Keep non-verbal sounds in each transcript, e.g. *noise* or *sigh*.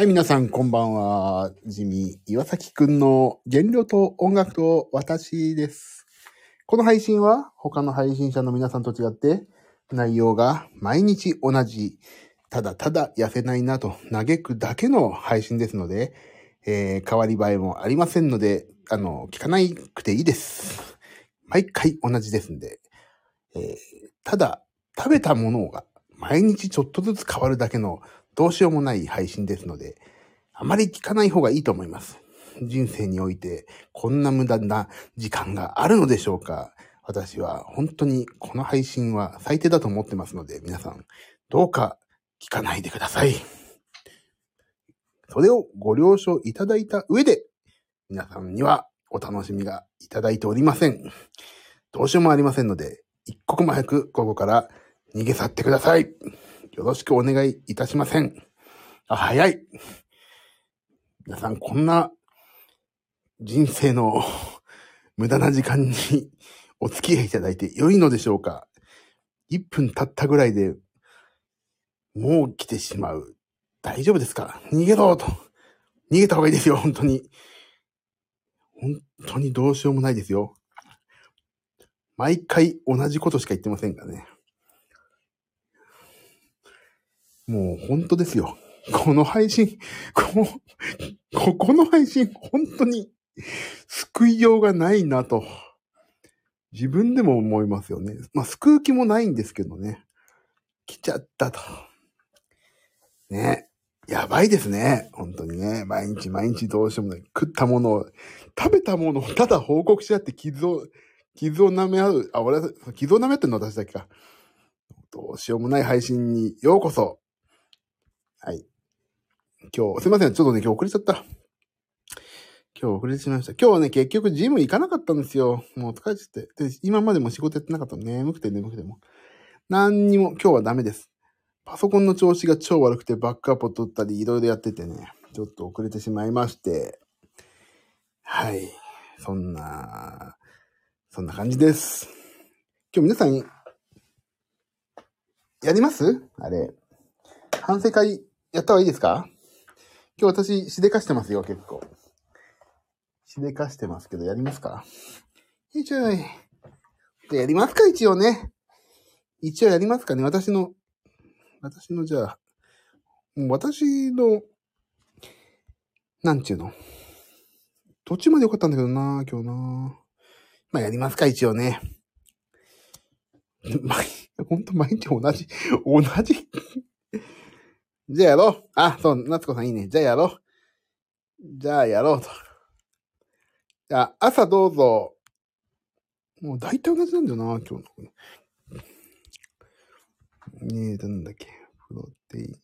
はい、皆さん、こんばんは。ジミー、岩崎くんの原料と音楽と私です。この配信は、他の配信者の皆さんと違って、内容が毎日同じ、ただただ痩せないなと嘆くだけの配信ですので、えー変わり映えもありませんので、あの、聞かなくていいです。毎回同じですんで、えーただ、食べたものが毎日ちょっとずつ変わるだけのどうしようもない配信ですので、あまり聞かない方がいいと思います。人生においてこんな無駄な時間があるのでしょうか私は本当にこの配信は最低だと思ってますので、皆さんどうか聞かないでください。それをご了承いただいた上で、皆さんにはお楽しみがいただいておりません。どうしようもありませんので、一刻も早くここから逃げ去ってください。よろしくお願いいたしません。あ、早い。皆さん、こんな人生の無駄な時間にお付き合いいただいて良いのでしょうか ?1 分経ったぐらいでもう来てしまう。大丈夫ですか？逃げろと。逃げた方がいいですよ、本当に。本当にどうしようもないですよ。毎回同じことしか言ってませんからね。もう本当ですよ。この配信、こここの配信、本当に救いようがないなと、自分でも思いますよね。まあ、救う気もないんですけどね。来ちゃったと。ね。やばいですね。本当にね。毎日毎日どうしようもない。食ったものを、食べたものをただ報告し合って傷を、傷を舐め合う。あ、俺は、傷を舐めってんの私だけか。どうしようもない配信にようこそ。はい。今日、すいません。ちょっとね、今日遅れちゃった。今日遅れてしまいました。今日はね、結局ジム行かなかったんですよ。もう疲れちゃって。で、今までも仕事やってなかったの眠くて眠くても。何にも、今日はダメです。パソコンの調子が超悪くてバックアップを取ったり、いろいろやっててね、ちょっと遅れてしまいまして。はい。そんな、そんな感じです。今日皆さん、やります？あれ。反省会やった方がいいですか？今日私、しでかしてますよ、結構。しでかしてますけど、やりますか？よいしょい。やりますか一応ね。一応やりますかね私の、私のじゃあ、私の、なんちゅうの？途中までよかったんだけどな、今日な。まあ、やりますか一応ね。*laughs* 毎、ほんと毎日同じ、同じ。じゃあやろう。あ、そう、夏子さんいいね。じゃあやろう。じゃあやろうと。じゃあ、朝どうぞ。もう大体同じなんだよな、今日の。ねえ、なんだっけ。プロテイン。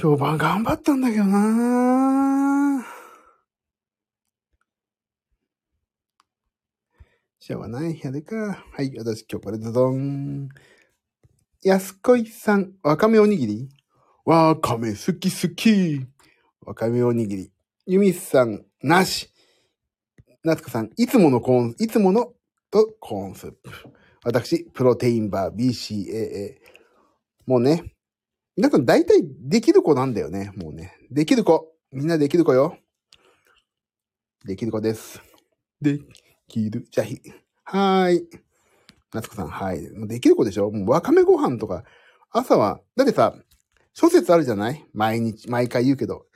今日晩頑張ったんだけどなしょうがない。やるか。はい、私今日これズドン。安子さん、わかめおにぎり？わかめ好き好き。わかめおにぎり。ゆみさん、なし。なつこさん、いつものコーン、いつものとコーンスープ。私、プロテインバー BCAA。もうね、皆さん大体できる子なんだよね。もうね。できる子。みんなできる子よ。できる子です。できる。じゃ、ひ、はーい。夏子さん、はい。できる子でしょ？もうわかめご飯とか、朝は、だってさ、諸説あるじゃない？毎日、毎回言うけど、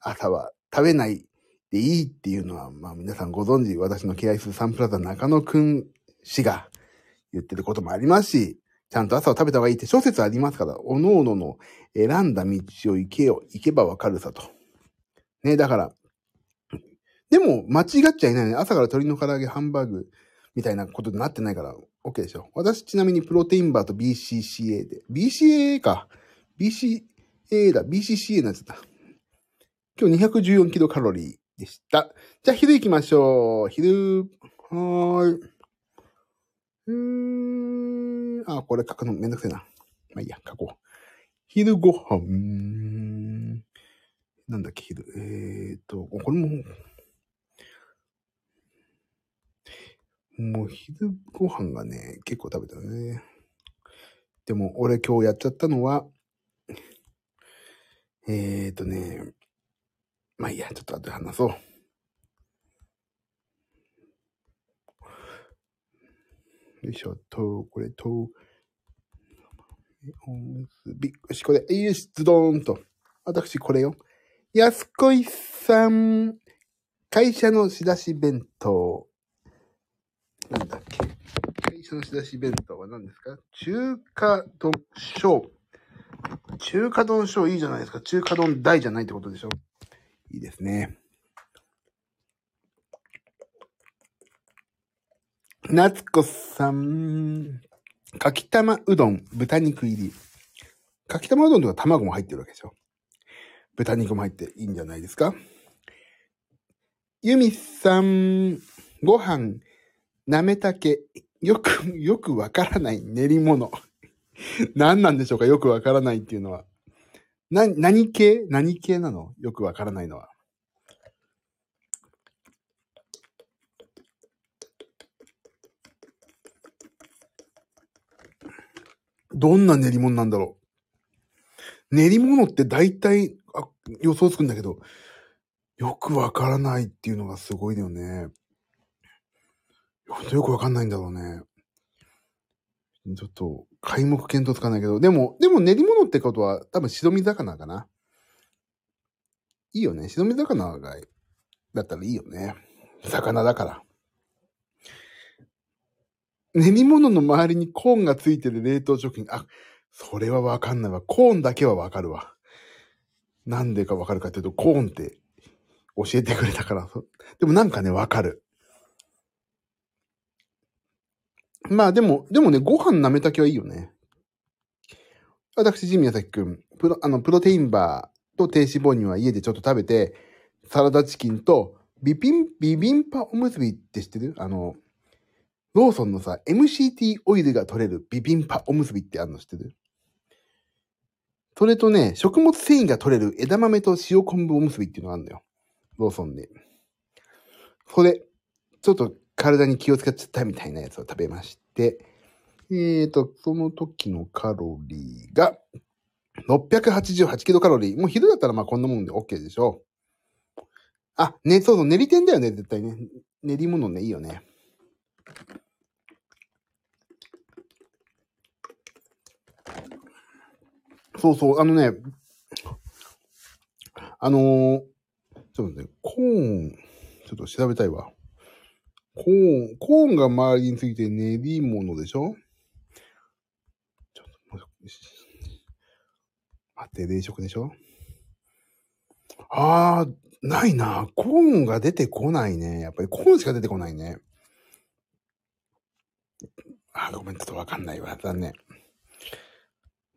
朝は食べないでいいっていうのは、まあ皆さんご存知、私の敬愛するサンプラザ中野くん氏が言ってることもありますし、ちゃんと朝は食べた方がいいって諸説ありますから、おのおのの選んだ道を行けよ、行けばわかるさと。ね、だから、でも間違っちゃいないね。朝から鶏の唐揚げ、ハンバーグ、みたいなことになってないから、OK でしょ。私ちなみにプロテインバーと BCCA で、BCAA か。BCA だ。BCCA になっちゃった。今日214キロカロリーでした。じゃあ昼行きましょう。昼、はーい。うーん。あ、これ書くのめんどくせえな。まあいいや、書こう。昼ご飯。なんだっけ、昼。えーっと、これも、もう昼ご飯がね、結構食べたね。でも俺今日やっちゃったのは、えーとね、まあいいや、ちょっと後で話そう。よいしょ、と、これと、おむすび、よし、これ、よし、ズドーンと。私、これよ。安子さん、会社の仕出し弁当。なんだっけ。会社の出し弁当は何ですか中華丼小。中華丼小いいじゃないですか。中華丼大じゃないってことでしょいいですね。夏子さん。かきたまうどん、豚肉入り。かきたまうどんとか卵も入ってるわけでしょ。豚肉も入っていいんじゃないですか。ゆみさん、ご飯、なめたけ、よく、よくわからない練り物。*laughs* 何なんでしょうか？よくわからないっていうのは。な、何系？何系なの？よくわからないのは。どんな練り物なんだろう？練り物って大体、あ、予想つくんだけど、よくわからないっていうのがすごいだよね。ほんとよくわかんないんだろうね。ちょっと、皆目見当つかないけど、でも、でも練り物ってことは多分白身魚かな。いいよね。白身魚が、だったらいいよね。魚だから。練り物の周りにコーンがついてる冷凍食品。あ、それはわかんないわ。コーンだけはわかるわ。なんでかわかるかっていうと、コーンって教えてくれたから。でもなんかね、わかる。まあでも、でもね、ご飯なめたけはいいよね。私、ジミヤサキくん、プロ、あの、プロテインバーと低脂肪乳は家でちょっと食べて、サラダチキンと、ビピン、ビビンパおむすびって知ってる？あの、ローソンのさ、MCT オイルが取れるビビンパおむすびってあるの知ってる？それとね、食物繊維が取れる枝豆と塩昆布おむすびっていうのがあるんだよ。ローソンで。それ、ちょっと体に気を使っちゃったみたいなやつを食べまして、えーと、その時のカロリーが、688キロカロリー。もう昼だったらまあこんなもんで OK でしょう。あ、ね、そうそう、練り天だよね、絶対ね。練り物ね、いいよね。そうそう、あのね、あのー、ちょっとね、コーン、ちょっと調べたいわ。コーン、コーンが周りについて練り物でしょ？ちょっと、待って、冷食でしょ？あー、ないな。コーンが出てこないね。やっぱりコーンしか出てこないね。あー、ごめん、ちょっとわかんないわ。残念。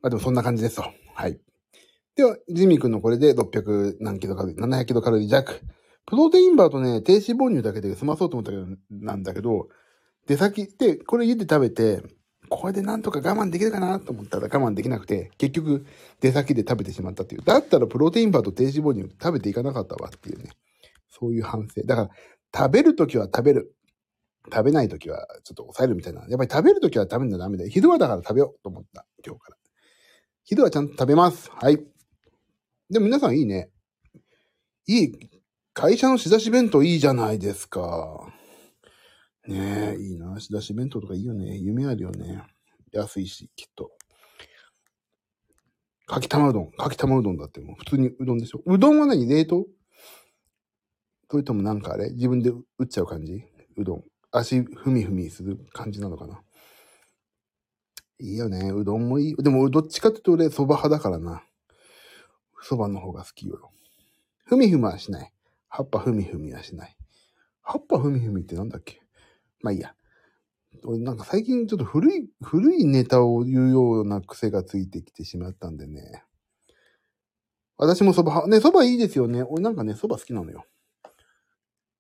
まあでもそんな感じですと。はい。では、ジミー君のこれで600何キロカロリー、700キロカロリー弱。プロテインバーとね、低脂肪乳だけで済まそうと思ったけど、なんだけど、出先で、これ家で食べて、これでなんとか我慢できるかなと思ったら我慢できなくて、結局出先で食べてしまったっていう。だったらプロテインバーと低脂肪乳食べていかなかったわっていうね。そういう反省。だから、食べるときは食べる。食べないときはちょっと抑えるみたいな。やっぱり食べるときは食べるのダメだよ。昼はだから食べようと思った。今日から。昼はちゃんと食べます。はい。でも皆さんいいね。いい。会社の仕出し弁当いいじゃないですか。ねえ、いいな。仕出し弁当とかいいよね。夢あるよね。安いし、きっと。かき玉うどん。かき玉うどんだってもう普通にうどんでしょ。うどんは何冷凍？それともなんかあれ？自分で打っちゃう感じ？うどん。足ふみふみする感じなのかな？いいよね。うどんもいい。でも、どっちかっていうと俺、蕎麦派だからな。蕎麦の方が好きよ。ふみふみはしない。葉っぱふみふみはしない。葉っぱふみふみってなんだっけ？まあいいや。俺なんか最近ちょっと古い、古いネタを言うような癖がついてきてしまったんでね。私も蕎麦。ね、蕎麦いいですよね。俺なんかね、蕎麦好きなのよ。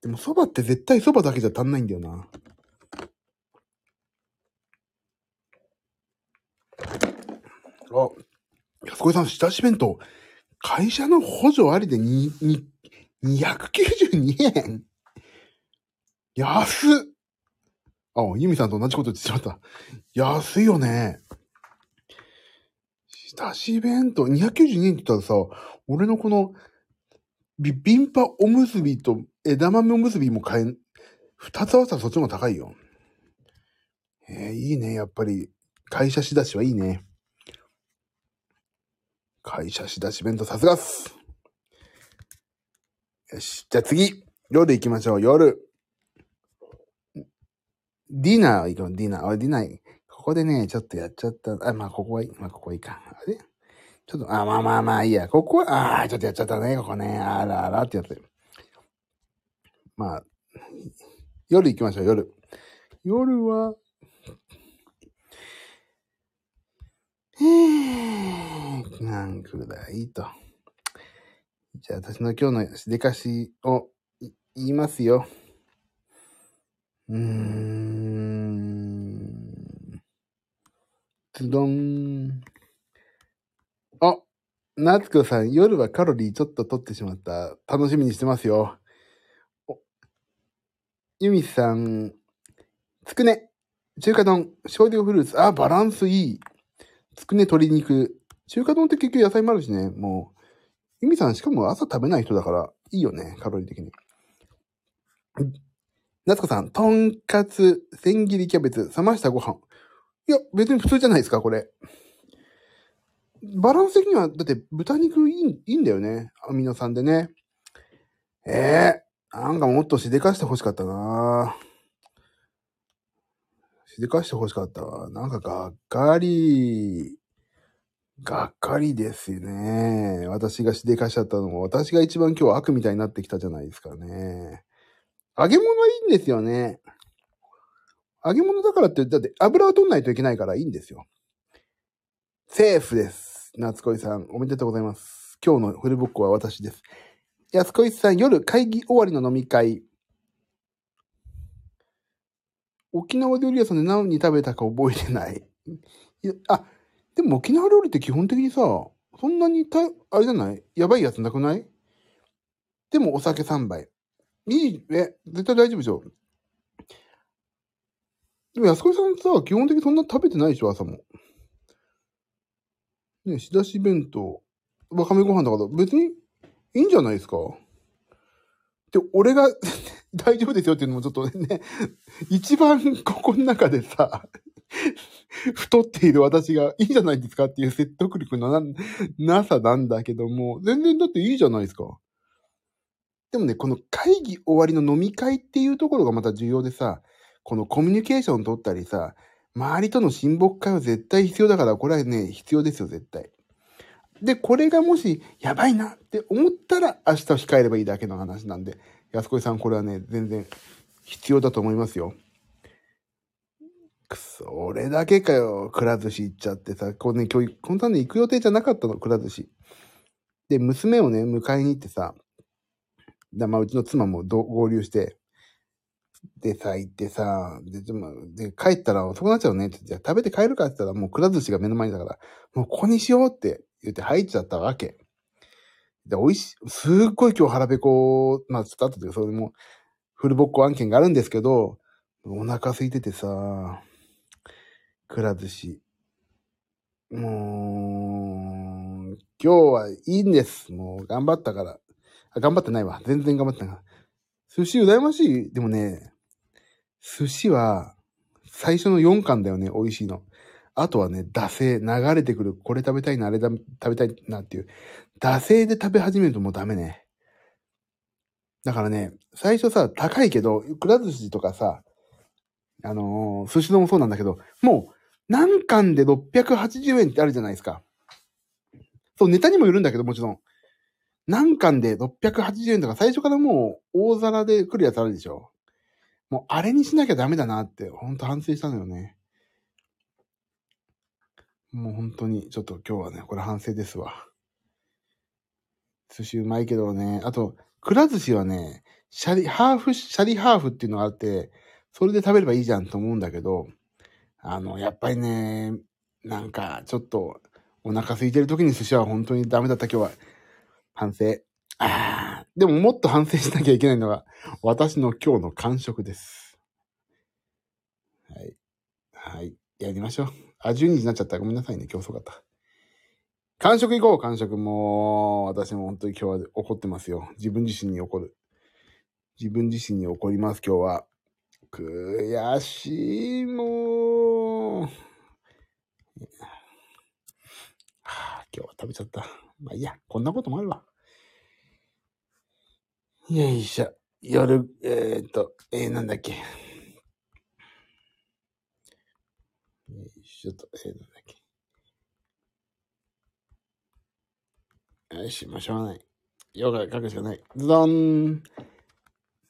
でも蕎麦って絶対蕎麦だけじゃ足んないんだよな。あ、安子さん、下し弁当。会社の補助ありでに、に、292円？安っあ、ユミさんと同じこと言ってしまった。安いよね。下し弁当、292円って言ったらさ、俺のこの、ビビンパおむすびと枝豆おむすびも買え、二つ合わせたらそっちの方が高いよ。えー、いいね、やっぱり。会社仕出しはいいね。会社仕出し弁当さすがっす。よし。じゃあ次。夜行きましょう。夜。ディナー行こう。ディナー。あ、ディナー。ここでね、ちょっとやっちゃった。あ、まあ、ここはいい。まあ、ここはいいか。あれ？ちょっと、あ、まあまあまあいいや。ここは、あ、ちょっとやっちゃったね。ここね。あらあらってやつ。まあ、夜行きましょう。夜。夜は、へー、なんくらい？と。じゃあ私の今日のしでかしを言いますよ。うーん。ズドン。あ、夏子さん、夜はカロリーちょっと取ってしまった。楽しみにしてますよ。お、ユミさん、つくね、中華丼、少量フルーツ。あ、バランスいい。つくね鶏肉。中華丼って結局野菜もあるしね、もう。ゆみさんしかも朝食べない人だから、いいよね、カロリー的に。夏子さん、とんかつ、千切りキャベツ、冷ましたご飯。いや、別に普通じゃないですか、これ。バランス的には、だって豚肉いいいいんだよね。アミノ酸でね。ええー、なんかもっとしでかして欲しかったなしでかして欲しかったわ。なんかがっかり。がっかりですね。私がしでかしちゃったのも、私が一番今日悪みたいになってきたじゃないですかね。揚げ物いいんですよね。揚げ物だからって、だって油を取んないといけないからいいんですよ。セーフです。夏恋さん、おめでとうございます。今日のフルボッコは私です。安恋さん、夜会議終わりの飲み会。沖縄料理屋さんで何に食べたか覚えてない。あ、でも沖縄料理って基本的にさ、そんなにた、あれじゃない？やばいやつなくない？でもお酒3杯。いい、え、絶対大丈夫でしょ？でも安子さんさ、基本的にそんな食べてないでしょ、朝も。ね、仕出し弁当、わかめご飯だから。別にいいんじゃないですか？で、俺が *laughs* 大丈夫ですよっていうのもちょっとね、*laughs* 一番ここの中でさ、*laughs* 太っている私がいいじゃないですかっていう説得力のな、なさなんだけども、全然だっていいじゃないですか。でもね、この会議終わりの飲み会っていうところがまた重要でさ、このコミュニケーション取ったりさ、周りとの親睦会は絶対必要だから、これはね、必要ですよ、絶対。で、これがもし、やばいなって思ったら、明日控えればいいだけの話なんで、安子さん、これはね、全然必要だと思いますよ。くそ、俺だけかよ、くら寿司行っちゃってさ、こうね、今日、本当はね、行く予定じゃなかったの、くら寿司。で、娘をね、迎えに行ってさ、で、まあ、うちの妻も合流して、でさ、行ってさ、で、でも、で、帰ったら遅くなっちゃうねって、じゃあ食べて帰るかって言ったら、もうくら寿司が目の前だから、もうここにしようって言って入っちゃったわけ。で、美味しい、すっごい今日腹ペコ、まあ、ちょっと後で、それも、フルボッコ案件があるんですけど、お腹空いててさ、くら寿司。もう、今日はいいんです。もう頑張ったから。あ、頑張ってないわ。全然頑張ってない。寿司羨ましい？でもね、寿司は最初の4巻だよね、美味しいの。あとはね、惰性、流れてくる、これ食べたいな、あれだ食べたいなっていう。惰性で食べ始めるともうダメね。だからね、最初さ、高いけど、くら寿司とかさ、あのー、寿司丼もそうなんだけど、もう、何巻で680円ってあるじゃないですか。そう、ネタにもよるんだけど、もちろん。何巻で680円とか最初からもう大皿で来るやつあるでしょ。もうあれにしなきゃダメだなって、ほんと反省したのよね。もう本当に、ちょっと今日はね、これ反省ですわ。寿司うまいけどね、あと、くら寿司はね、シャリ、ハーフ、シャリハーフっていうのがあって、それで食べればいいじゃんと思うんだけど、あの、やっぱりね、なんか、ちょっと、お腹空いてる時に寿司は本当にダメだった今日は。反省。ああ、でももっと反省しなきゃいけないのが、私の今日の完食です。はい。はい。やりましょう。あ、12時になっちゃった。ごめんなさいね。今日遅かった。完食行こう、完食。もう、私も本当に今日は怒ってますよ。自分自身に怒る。自分自身に怒ります、今日は。悔しい、もう。はあ、今日は食べちゃった。まあいいや、こんなこともあるわ。よいしょ。夜、えー、っと、えー、なんだっけ。よいしょと、えー、なんだっけ。よし、もうしょうがない。ヨガ書くしかない。ズドン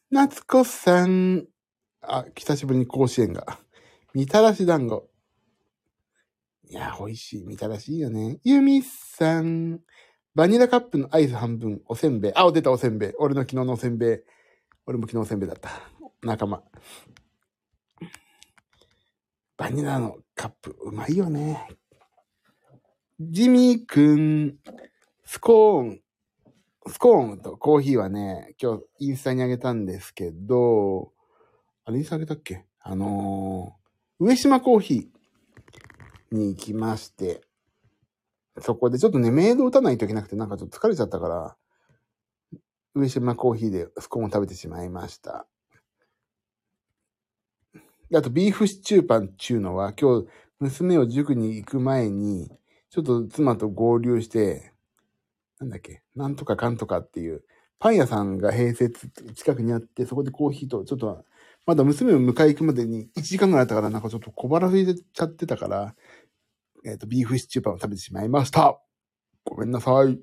夏子さん。あ、久しぶりに甲子園が。*laughs* みたらし団子。いや、美味しい。みたらしいよね。ゆみさん。バニラカップのアイス半分、おせんべい。あ、出たおせんべい。俺の昨日のおせんべい。俺も昨日おせんべいだった。仲間。バニラのカップ、うまいよね。ジミーくん、スコーン、スコーンとコーヒーはね、今日インスタにあげたんですけど、あれインスタあげたっけ？あのー、上島コーヒーに行きまして、そこでちょっとね、メイド打たないといけなくて、なんかちょっと疲れちゃったから、上島コーヒーでスコーンを食べてしまいました。あと、ビーフシチューパンっていうのは、今日、娘を塾に行く前に、ちょっと妻と合流して、なんだっけ、なんとかかんとかっていう、パン屋さんが併設近くにあって、そこでコーヒーと、ちょっと、まだ娘を迎え行くまでに1時間ぐらいあったから、なんかちょっと小腹空いちゃってたから、えっ、と、ビーフシチューパンを食べてしまいました。ごめんなさい。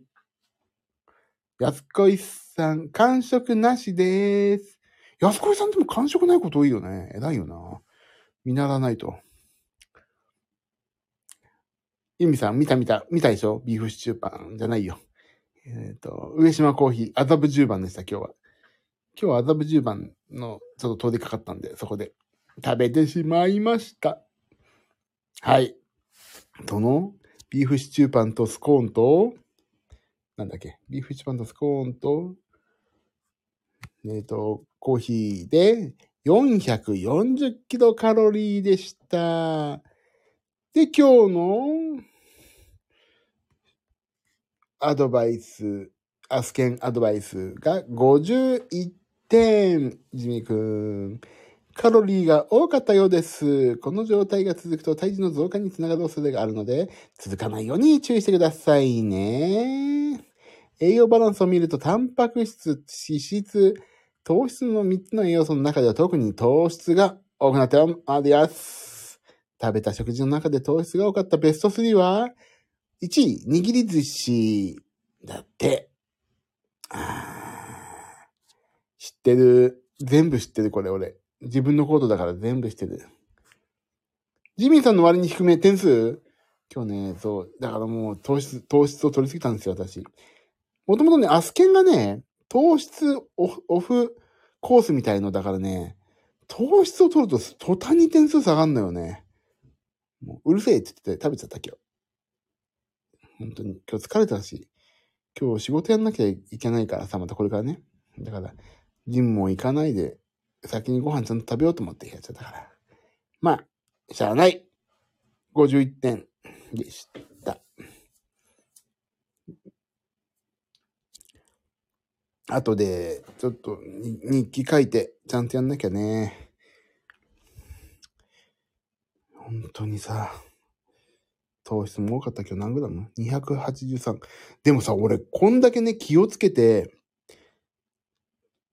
安子さん、完食なしです。安子さんでも完食ないこと多いよね。偉いよな。見習わないと。ゆみさん、見た見た、見たでしょ？ビーフシチューパンじゃないよ。えっ、と、上島コーヒー、麻布十番でした、今日は。今日は麻布十番のちょっと通りかかったんで、そこで食べてしまいました。はい。どの？ビーフシチューパンとスコーンと、なんだっけ？ビーフシチューパンとスコーンと、えっ、と、コーヒーで440キロカロリーでした。で、今日のアドバイス、アスケンアドバイスが51点、ジミーくん。カロリーが多かったようです。この状態が続くと体重の増加につながる恐れがあるので、続かないように注意してくださいね。栄養バランスを見ると、タンパク質、脂質、糖質の3つの栄養素の中では特に糖質が多くなっております。食べた食事の中で糖質が多かったベスト3は、1位、握り寿司だって。あー知ってる。全部知ってる、これ俺。自分のコードだから全部知ってる。ジミーさんの割に低め点数？今日ね、そう。だからもう糖質、糖質を取りすぎたんですよ、私。もともとね、アスケンがね、糖質オフオフコースみたいのだからね、糖質を取ると途端に点数下がんのよね。もううるせえって言って食べちゃった今日。本当に。今日疲れたし、今日仕事やんなきゃいけないからさ、またこれからね。だから、ジムも行かないで、先にご飯ちゃんと食べようと思ってやっちゃったから。まあ、しゃあない。51点でした。あとで、ちょっと日記書いて、ちゃんとやんなきゃね。本当にさ、糖質も多かった今日何グラム ?283。でもさ、俺、こんだけね、気をつけて、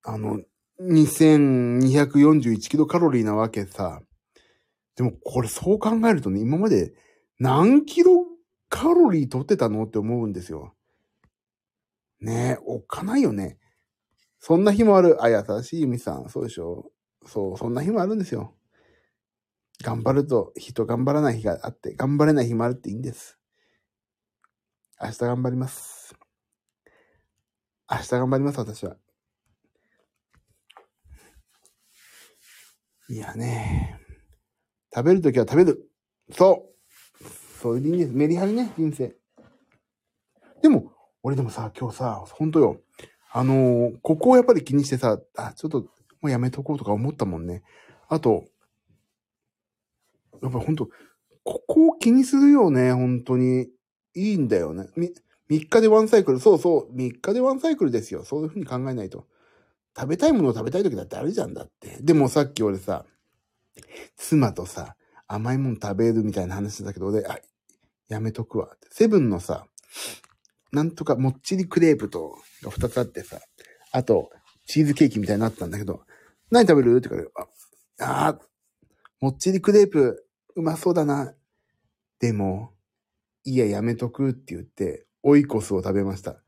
あの、2241キロカロリーなわけさ。でも、これそう考えるとね、今まで何キロカロリー取ってたのって思うんですよ。ねえ、おっかないよね。そんな日もある。あ、優しいゆみさん。そうでしょそう、そんな日もあるんですよ。頑張ると、人頑張らない日があって、頑張れない日もあるっていいんです。明日頑張ります。明日頑張ります、私は。いやね。食べるときは食べる。そう。それでいいんです。メリハリね、人生。でも、俺でもさ、今日さ、ほんとよ。あのーここをやっぱり気にしてさ、あ、ちょっと、もうやめとこうとか思ったもんね。あと、やっぱほんと、ここを気にするよね、本当に。いいんだよね。み、3日でワンサイクル。そうそう。3日でワンサイクルですよ。そういうふうに考えないと。食べたいものを食べたい時だってあるじゃんだって。でもさっき俺さ、妻とさ、甘いもの食べるみたいな話だけど、俺、あ、やめとくわ。セブンのさ、なんとかもっちりクレープと、が2つあってさ、あと、チーズケーキみたいになったんだけど、何食べる？って言うから、あ、あもっちりクレープ、うまそうだな。でも、いや、やめとくって言って、オイコスを食べました。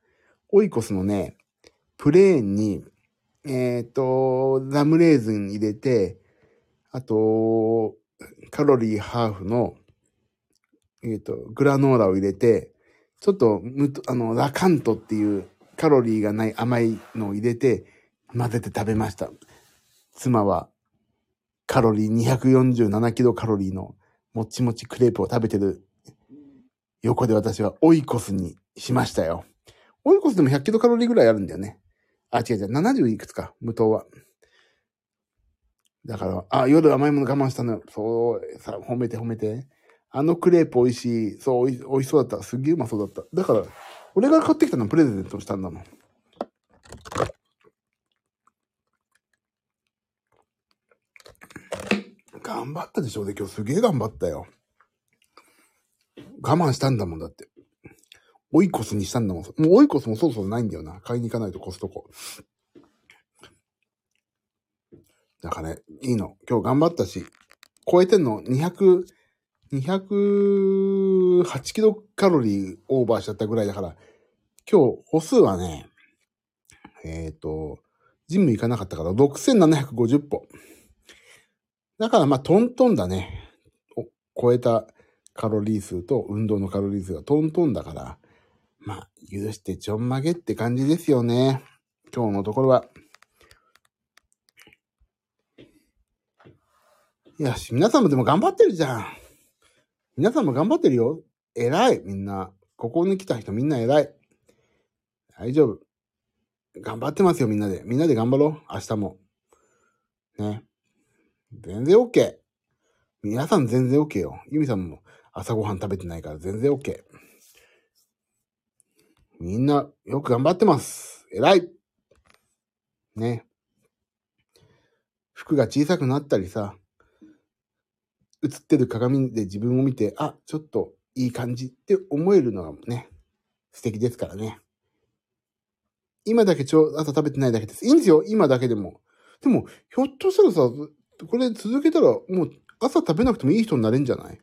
オイコスのね、プレーンに、えっ、と、ラムレーズン入れて、あと、カロリーハーフの、えっ、と、グラノーラを入れて、ちょっと、むと、あの、ラカントっていうカロリーがない甘いのを入れて、混ぜて食べました。妻は、カロリー247キロカロリーのもちもちクレープを食べてる横で私はオイコスにしましたよ。オイコスでも100キロカロリーぐらいあるんだよね。あ、違う違う、70いくつか、無糖は。だから、あ、夜甘いもの我慢したのよ。そう、さ、褒めて褒めて。あのクレープ美味しい。そう、おい美味しそうだった。すげえうまそうだった。だから、俺が買ってきたのプレゼントしたんだもん。頑張ったでしょうで、今日すげえ頑張ったよ。我慢したんだもんだって。オイコスにしたんだもん。もうオイコスもそろそろないんだよな。買いに行かないとコストコ。だからね、いいの。今日頑張ったし、超えてんの200、208キロカロリーオーバーしちゃったぐらいだから、今日歩数はね、えっ、と、ジム行かなかったから6750歩。だからまあトントンだね。超えたカロリー数と運動のカロリー数がトントンだから、まあ許してちょんまげって感じですよね。今日のところは。いやし、皆さんもでも頑張ってるじゃん。皆さんも頑張ってるよ。偉い、みんな。ここに来た人みんな偉い。大丈夫。頑張ってますよ、みんなで。みんなで頑張ろう。明日も。ね。全然 OK。皆さん全然 OK よ。ユミさんも朝ごはん食べてないから全然 OK。みんなよく頑張ってます。偉い。ね。服が小さくなったりさ、映ってる鏡で自分を見て、あ、ちょっといい感じって思えるのがね、素敵ですからね。今だけちょ、朝食べてないだけです。いいんですよ、今だけでも。でも、ひょっとしたらさ、これ続けたら、もう朝食べなくてもいい人になれんじゃない？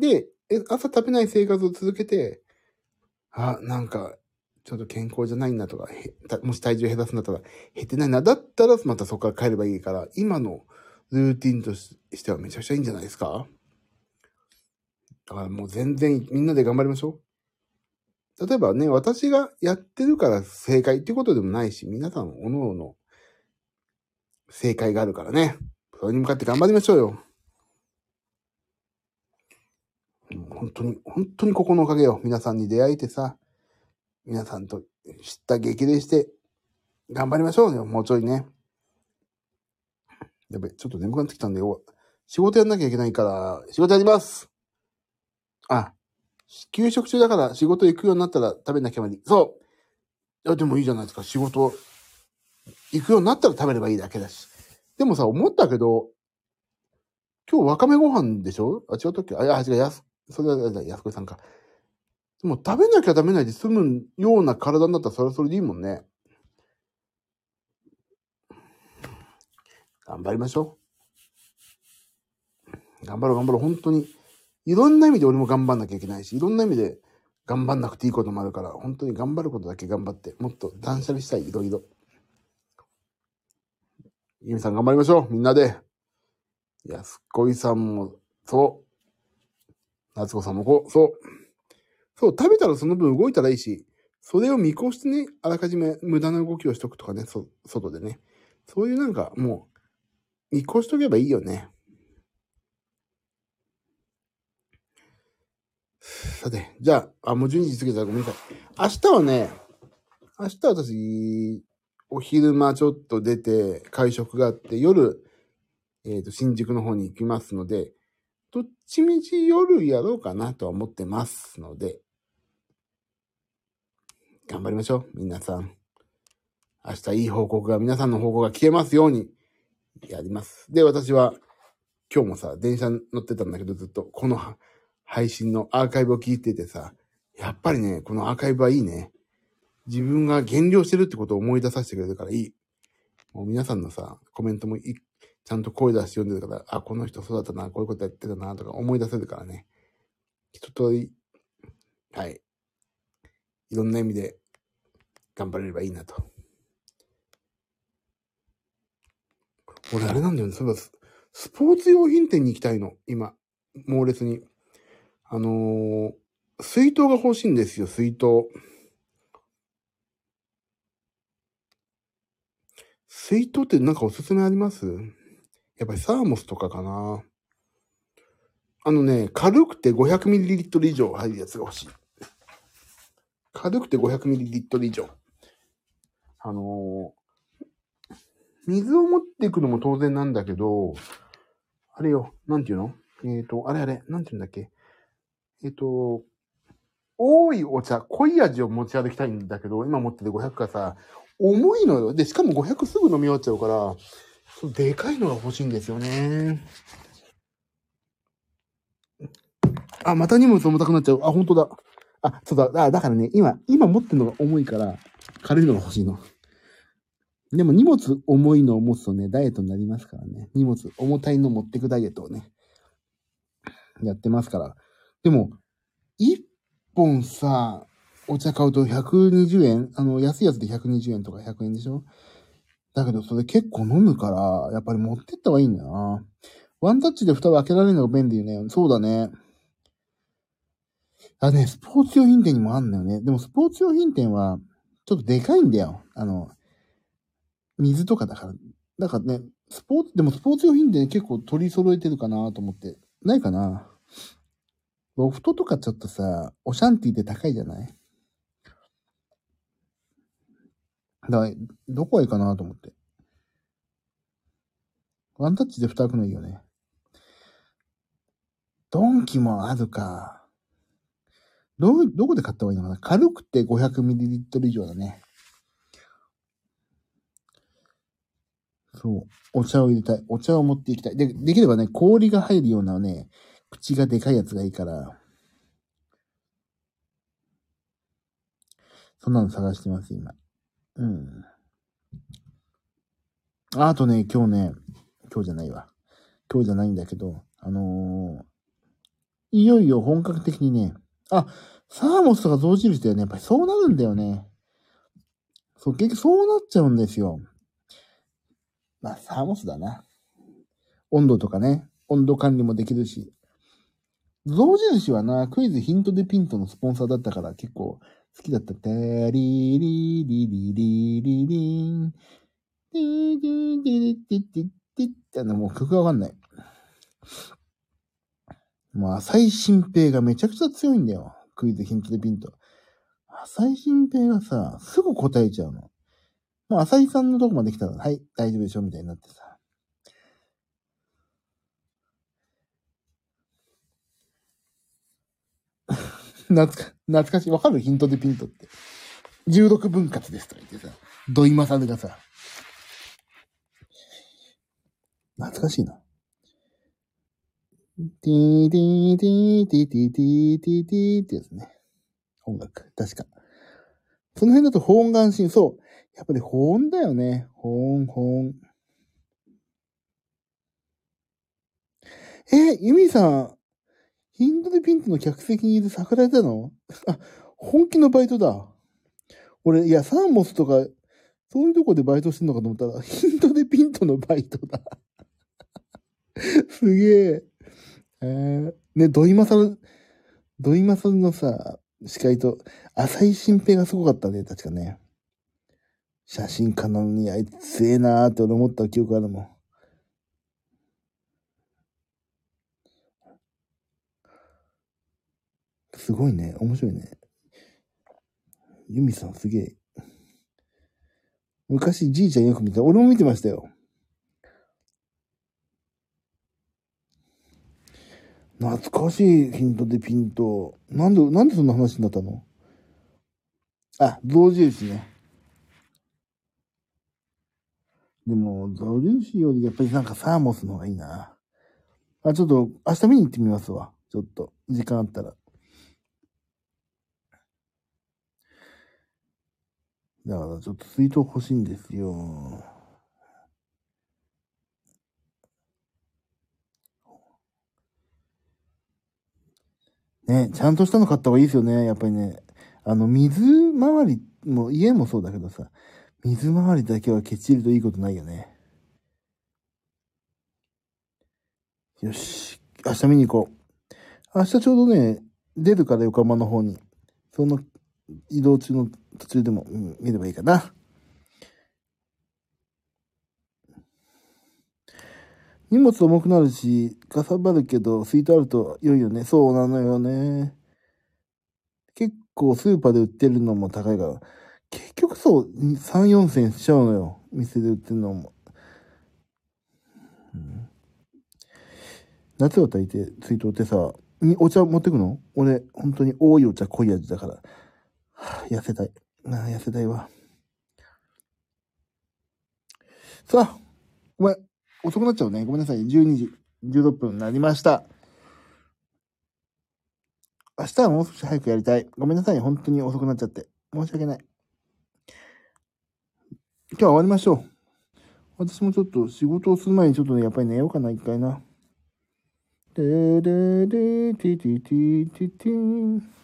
で、朝食べない生活を続けて、あ、なんか、ちょっと健康じゃないなとか、もし体重減らすんだったら、減ってないな。だったら、またそこから帰ればいいから、今のルーティンとしてはめちゃくちゃいいんじゃないですか？だからもう全然みんなで頑張りましょう。例えばね、私がやってるから正解っていうことでもないし、皆さん、おのの正解があるからね。それに向かって頑張りましょうよ。うん本当に、本当にここのおかげよ。皆さんに出会えてさ、皆さんと知った激励して、頑張りましょうよ。もうちょいね。やべ、ちょっと眠くなってきたんで、仕事やんなきゃいけないから、仕事やりますあ、休職中だから仕事行くようになったら食べなきゃまり。そういや、でもいいじゃないですか。仕事行くようになったら食べればいいだけだし。でもさ、思ったけど、今日わかめご飯でしょ？あ、違ったっけ？あ、いや、違う、それは、安子さんか。でも食べなきゃ食べないで済むような体になったらそれはそれでいいもんね。頑張りましょう。頑張ろう頑張ろう。本当に。いろんな意味で俺も頑張んなきゃいけないし、いろんな意味で頑張んなくていいこともあるから、本当に頑張ることだけ頑張って、もっと断捨離したい、いろいろ。ゆみさん頑張りましょう。みんなで。やすこいさんも、そう。夏子さんもこう、そう。そう、食べたらその分動いたらいいし、それを見越してね、あらかじめ無駄な動きをしとくとかね、そ、外でね。そういうなんか、もう、見越しとけばいいよね。さて、じゃあ、あ、もう12時過ぎたらごめんなさい。明日はね、明日私、お昼間ちょっと出て会食があって、夜、えっ、と、新宿の方に行きますので、どっちみち夜やろうかなとは思ってますので、頑張りましょう、皆さん。明日いい報告が、皆さんの報告が聞けますように、やります。で、私は、今日もさ、電車乗ってたんだけど、ずっと、この配信のアーカイブを聞いててさ、やっぱりね、このアーカイブはいいね。自分が減量してるってことを思い出させてくれるからいい。もう皆さんのさ、コメントもいちゃんと声出して読んでるから、あ、この人そうだったな、こういうことやってたな、とか思い出せるからね。一通り、はい。いろんな意味で頑張れればいいなと。俺あれなんだよね。そういえばス、スポーツ用品店に行きたいの。今。猛烈に。あのー水筒が欲しいんですよ、水筒。水筒ってなんかおすすめあります？やっぱりサーモスとかかな。あのね、軽くて 500ml 以上入るやつが欲しい。軽くて 500ml 以上。あのー水を持っていくのも当然なんだけど、あれよ、なんていうの？えっ、と、あれあれ、なんていうんだっけ？えっ、と、多いお茶、濃い味を持ち歩きたいんだけど、今持ってる500がさ、重いのよ。で、しかも500すぐ飲み終わっちゃうから、でかいのが欲しいんですよね。あ、また荷物重たくなっちゃう。あ、本当だ。あ、そうだ。あ、だからね、今、今持ってるのが重いから、軽いのが欲しいの。でも荷物重いのを持つとね、ダイエットになりますからね。荷物重たいの持ってくダイエットをね、やってますから。でも、一本さ、お茶買うと120円あの、安いやつで120円とか100円でしょ？だけどそれ結構飲むから、やっぱり持ってった方がいいんだよな。ワンタッチで蓋を開けられるのが便利よね。そうだね。あ、ね、スポーツ用品店にもあんだよね。でもスポーツ用品店は、ちょっとでかいんだよ。あの、水とかだから。だからね、スポーツ、でもスポーツ用品店結構取り揃えてるかなと思って。ないかなロフトとかちょっとさ、オシャンティって高いじゃない？だから、どこがいいかなと思って。ワンタッチで蓋開くのいいよね。ドンキもあるか。ど、どこで買った方がいいのかな軽くて 500ml 以上だね。そう。お茶を入れたい。お茶を持っていきたい。で、できればね、氷が入るようなね、口がでかいやつがいいから。そんなの探してます、今。うん。あとね、今日ね、今日じゃないわ。今日じゃないんだけど、あのーいよいよ本格的にね、あ、サーモスとか象印だよね。やっぱりそうなるんだよね。そう、結局そうなっちゃうんですよ。まあ、サーモスだな。温度とかね、温度管理もできるし。象印はな、クイズヒントでピントのスポンサーだったから結構好きだった。タリリリリリリリン。ティティティティティティってあのもう曲がわかんない。もう浅井新平がめちゃくちゃ強いんだよ。クイズヒントでピント。浅井新平がさ、すぐ答えちゃうの。もう浅井さんのとこまで来たら、はい、大丈夫でしょみたいになってさ。懐か、懐かしい。わかる？ヒントでピントって。16分割ですとか言ってさ、土井正がさ、懐かしいな。ティーティーティーティーティーティーティーティーってやつね。音楽。確か。その辺だと保音眼神、そう。やっぱり保音だよね。保音、保音。え、ユミさん、ヒントでピンクの客席にいる桜井だの？*laughs* あ、本気のバイトだ。俺、いや、サーモスとか、そういうとこでバイトしてんのかと思ったら、ヒントでピントのバイトだ。*laughs* すげえ。えー、ね、土井正、土井正のさ、司会と、浅井新平がすごかったね、確かね。写真家なのにあいつ強えなーって俺思った記憶あるもん。すごいね。面白いね。ユミさんすげえ。昔じいちゃんよく見た。俺も見てましたよ。懐かしいヒントでピント。なんで、なんでそんな話になったの？あ、象印ね。でも、象印よりやっぱりなんかサーモスの方がいいな。あ、ちょっと、明日見に行ってみますわ。ちょっと、時間あったら。だから、ちょっと水筒欲しいんですよ。ね、ちゃんとしたの買った方がいいですよね。やっぱりね。あの、水回りも、家もそうだけどさ、水回りだけはケチるといいことないよね。よし。明日見に行こう。明日ちょうどね、出るから横浜の方に。その移動中の途中でも、うん、見ればいいかな。荷物重くなるし、かさばるけど、スイートあると良いよね。そうなのよね。結構スーパーで売ってるのも高いから。結局そう、3、4千しちゃうのよ。店で売ってるのも。夏を炊いて、水筒ってさ、お茶持ってくの？俺、本当に多いお茶濃い味だから。*sighs* 痩せたい。なあ、痩せたいわ。さあ、ごめん。遅くなっちゃうね。ごめんなさい。12時16分になりました。明日はもう少し早くやりたい。ごめんなさい。本当に遅くなっちゃって。申し訳ない。今日は終わりましょう。私もちょっと仕事をする前にちょっとね、やっぱり寝ようかな、一回な。でででティティティティティン。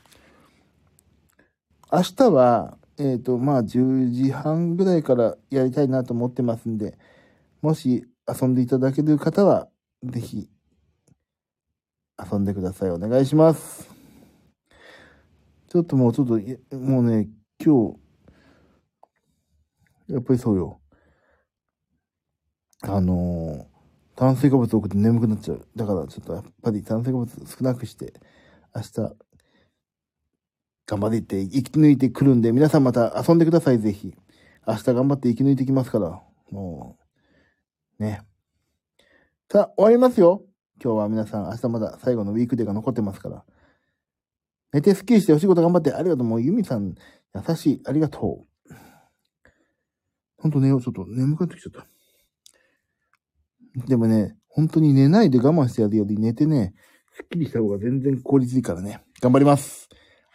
明日は、えっ、ー、と、まあ、10時半ぐらいからやりたいなと思ってますんで、もし遊んでいただける方は、ぜひ、遊んでください。お願いします。ちょっともうちょっと、もうね、今日、やっぱりそうよ。あのー、炭水化物多くて眠くなっちゃう。だからちょっとやっぱり炭水化物少なくして、明日、頑張っていって生き抜いてくるんで、皆さんまた遊んでください、ぜひ。明日頑張って生き抜いてきますから。もう、ね。さあ、終わりますよ。今日は皆さん、明日まだ最後のウィークデーが残ってますから。寝てスッキリしてお仕事頑張ってありがとう。もうユミさん、優しい。ありがとう。ほんと寝よう。ちょっと眠くなってきちゃった。でもね、本当に寝ないで我慢してやるより寝てね、スッキリした方が全然効率いいからね。頑張ります。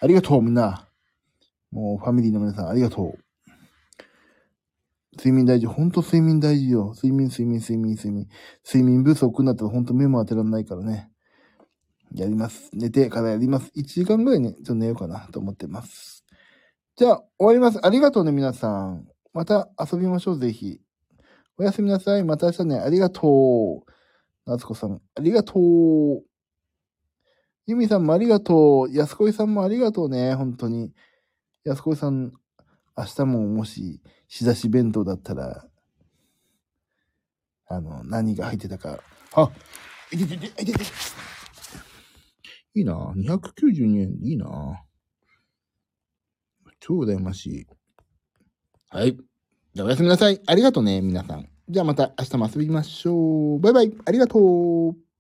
ありがとう、みんな。もうファミリーの皆さん、ありがとう。睡眠大事。ほんと睡眠大事よ。睡眠、睡眠、睡眠、睡眠。睡眠不足になったらほんと目も当てられないからね。やります。寝てからやります。1時間ぐらいね、ちょっと寝ようかなと思ってます。じゃあ、終わります。ありがとうね、皆さん。また遊びましょう、ぜひ。おやすみなさい。また明日ね。ありがとう。夏子さん、ありがとう。ゆみさんもありがとう。安子さんもありがとうね。本当に。安子さん、明日ももし、仕出し弁当だったら、あの、何が入ってたか。あ、いててて、いてて。いいな292円、いいな超羨ましい。はい。じゃあおやすみなさい。ありがとうね、皆さん。じゃあまた明日も遊びましょう。バイバイ。ありがとう。